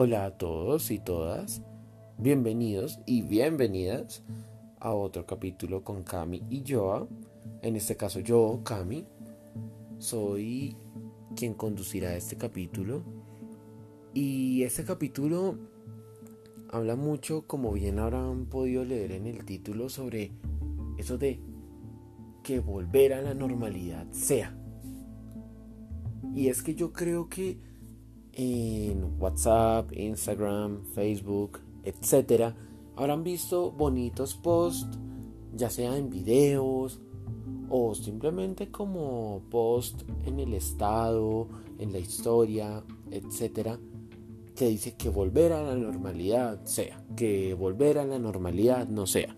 Hola a todos y todas, bienvenidos y bienvenidas a otro capítulo con Cami y Joa. En este caso yo, Cami, soy quien conducirá este capítulo. Y este capítulo habla mucho, como bien habrán podido leer en el título, sobre eso de que volver a la normalidad sea. Y es que yo creo que en WhatsApp, Instagram, Facebook, etc., habrán visto bonitos posts, ya sea en videos o simplemente como post en el estado, en la historia, etc., que dice que volver a la normalidad sea, que volver a la normalidad no sea.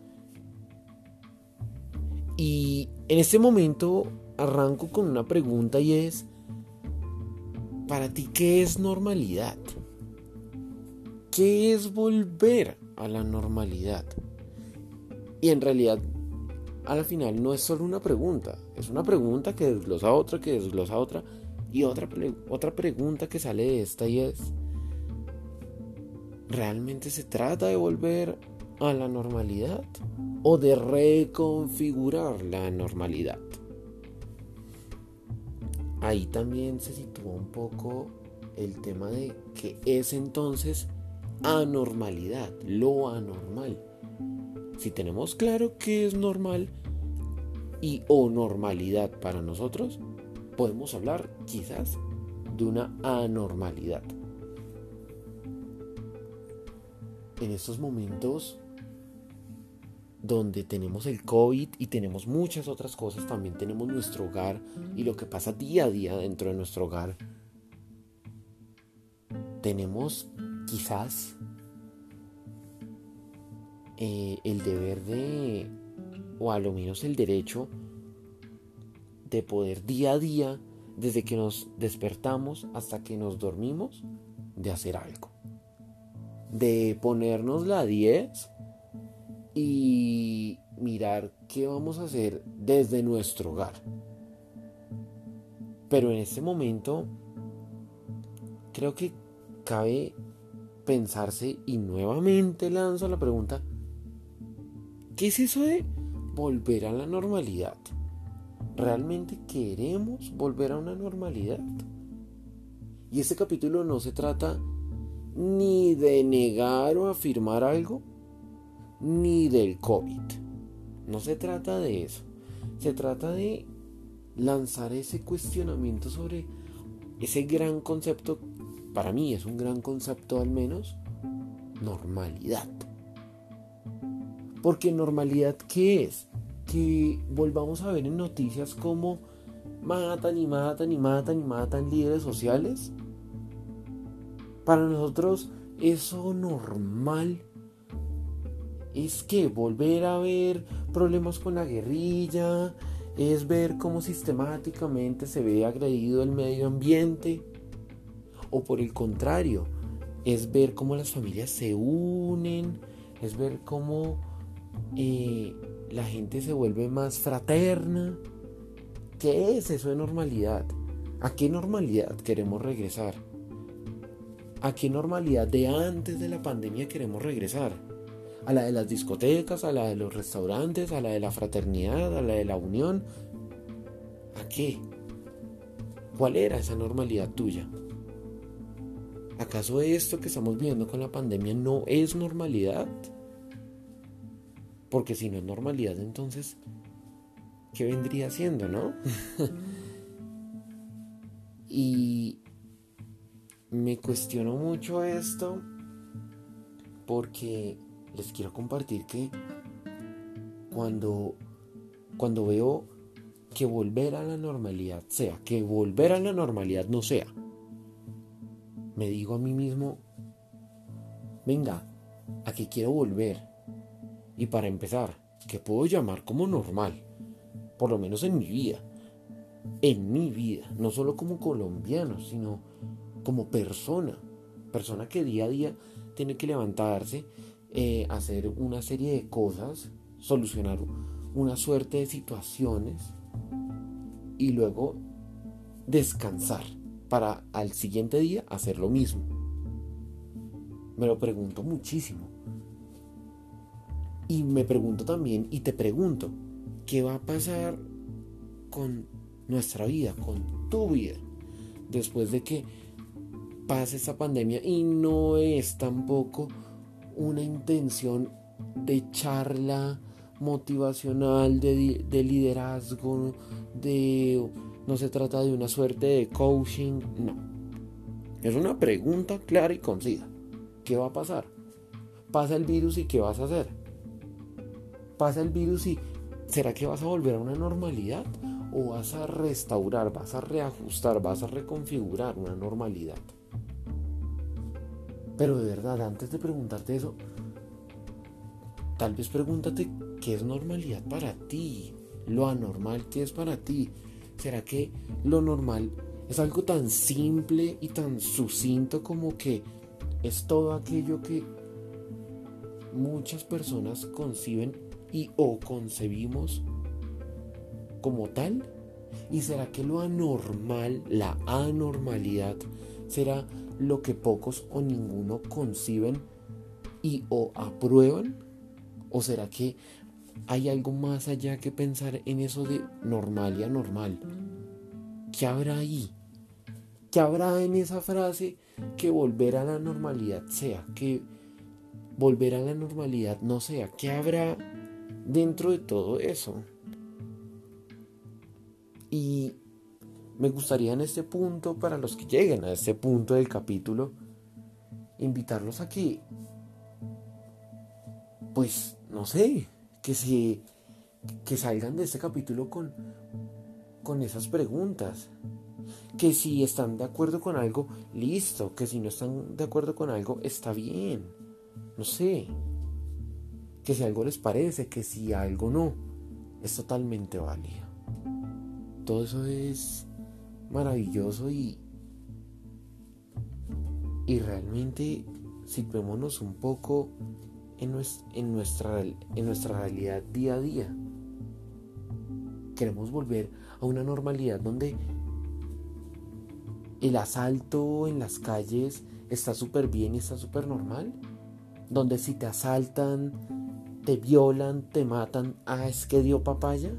Y en este momento arranco con una pregunta y es, para ti, ¿qué es normalidad? ¿Qué es volver a la normalidad? Y en realidad, al final no es solo una pregunta, es una pregunta que desglosa otra, que desglosa otra, y otra, otra pregunta que sale de esta y es, ¿realmente se trata de volver a la normalidad o de reconfigurar la normalidad? Ahí también se sitúa un poco el tema de que es entonces anormalidad, lo anormal. Si tenemos claro qué es normal y o normalidad para nosotros, podemos hablar quizás de una anormalidad. En estos momentos donde tenemos el COVID y tenemos muchas otras cosas, también tenemos nuestro hogar y lo que pasa día a día dentro de nuestro hogar. Tenemos quizás eh, el deber de, o a lo menos el derecho de poder día a día, desde que nos despertamos hasta que nos dormimos, de hacer algo. De ponernos la 10 y mirar qué vamos a hacer desde nuestro hogar. Pero en este momento creo que cabe pensarse y nuevamente lanzo la pregunta, ¿qué es eso de volver a la normalidad? ¿Realmente queremos volver a una normalidad? Y este capítulo no se trata ni de negar o afirmar algo, ni del COVID. No se trata de eso. Se trata de lanzar ese cuestionamiento sobre ese gran concepto, para mí es un gran concepto al menos, normalidad. Porque normalidad, ¿qué es? Que volvamos a ver en noticias como matan y matan y matan y matan líderes sociales. Para nosotros eso normal es que volver a ver problemas con la guerrilla, es ver cómo sistemáticamente se ve agredido el medio ambiente, o por el contrario, es ver cómo las familias se unen, es ver cómo eh, la gente se vuelve más fraterna. ¿Qué es eso de normalidad? ¿A qué normalidad queremos regresar? ¿A qué normalidad de antes de la pandemia queremos regresar? A la de las discotecas, a la de los restaurantes, a la de la fraternidad, a la de la unión. ¿A qué? ¿Cuál era esa normalidad tuya? ¿Acaso esto que estamos viendo con la pandemia no es normalidad? Porque si no es normalidad, entonces, ¿qué vendría siendo, no? y me cuestiono mucho esto porque les quiero compartir que cuando, cuando veo que volver a la normalidad sea, que volver a la normalidad no sea, me digo a mí mismo, venga, a qué quiero volver. Y para empezar, que puedo llamar como normal, por lo menos en mi vida, en mi vida, no solo como colombiano, sino como persona, persona que día a día tiene que levantarse eh, hacer una serie de cosas, solucionar una suerte de situaciones y luego descansar para al siguiente día hacer lo mismo. Me lo pregunto muchísimo. Y me pregunto también, y te pregunto, ¿qué va a pasar con nuestra vida, con tu vida, después de que pase esta pandemia? Y no es tampoco una intención de charla motivacional, de, de liderazgo, de... No se trata de una suerte de coaching, no. Es una pregunta clara y concisa. ¿Qué va a pasar? Pasa el virus y ¿qué vas a hacer? Pasa el virus y ¿será que vas a volver a una normalidad? ¿O vas a restaurar, vas a reajustar, vas a reconfigurar una normalidad? Pero de verdad, antes de preguntarte eso, tal vez pregúntate qué es normalidad para ti, lo anormal que es para ti. ¿Será que lo normal es algo tan simple y tan sucinto como que es todo aquello que muchas personas conciben y o concebimos como tal? ¿Y será que lo anormal, la anormalidad, será lo que pocos o ninguno conciben y o aprueban? ¿O será que hay algo más allá que pensar en eso de normal y anormal? ¿Qué habrá ahí? ¿Qué habrá en esa frase que volver a la normalidad sea? Que volver a la normalidad no sea. ¿Qué habrá dentro de todo eso? Y me gustaría en este punto, para los que lleguen a este punto del capítulo, invitarlos a que, pues, no sé, que se que salgan de este capítulo con, con esas preguntas que si están de acuerdo con algo, listo, que si no están de acuerdo con algo, está bien. No sé. Que si algo les parece, que si algo no, es totalmente válido. Todo eso es maravilloso y y realmente situémonos un poco en en nuestra, en nuestra realidad día a día. Queremos volver a una normalidad donde el asalto en las calles está súper bien y está súper normal. Donde si te asaltan, te violan, te matan, ah, es que dio papaya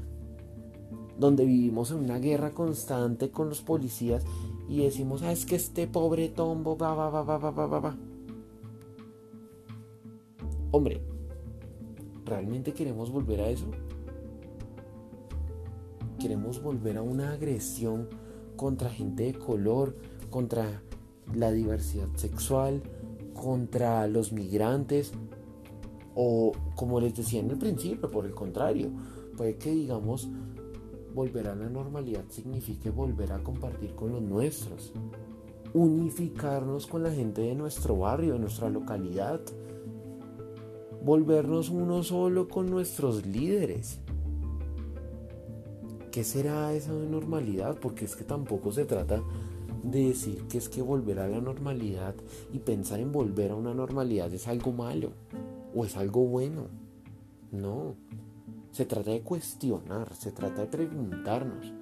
donde vivimos en una guerra constante con los policías y decimos, ah, es que este pobre tombo, va, va, va, va, va, va, va. Hombre, ¿realmente queremos volver a eso? ¿Queremos volver a una agresión contra gente de color, contra la diversidad sexual, contra los migrantes? O como les decía en el principio, por el contrario, puede que digamos, volver a la normalidad signifique volver a compartir con los nuestros, unificarnos con la gente de nuestro barrio, de nuestra localidad, volvernos uno solo con nuestros líderes ¿Qué será esa normalidad? Porque es que tampoco se trata de decir que es que volver a la normalidad y pensar en volver a una normalidad es algo malo o es algo bueno. No, se trata de cuestionar, se trata de preguntarnos.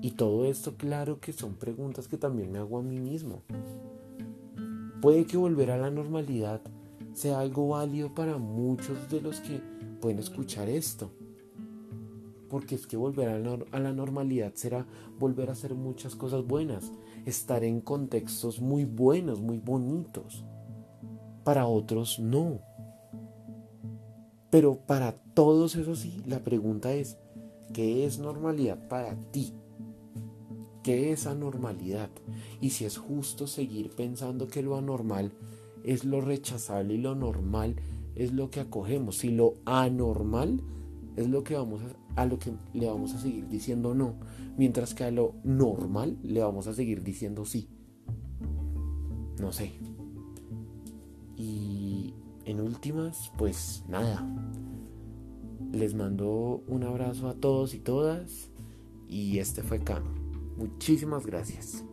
Y todo esto claro que son preguntas que también me hago a mí mismo. Puede que volver a la normalidad sea algo válido para muchos de los que pueden escuchar esto porque es que volver a la normalidad será volver a hacer muchas cosas buenas, estar en contextos muy buenos, muy bonitos. Para otros no. Pero para todos eso sí, la pregunta es, ¿qué es normalidad para ti? ¿Qué es anormalidad? Y si es justo seguir pensando que lo anormal es lo rechazable y lo normal es lo que acogemos. Si lo anormal es lo que vamos a, a lo que le vamos a seguir diciendo no, mientras que a lo normal le vamos a seguir diciendo sí. No sé. Y en últimas, pues nada. Les mando un abrazo a todos y todas. Y este fue Cam. Muchísimas gracias.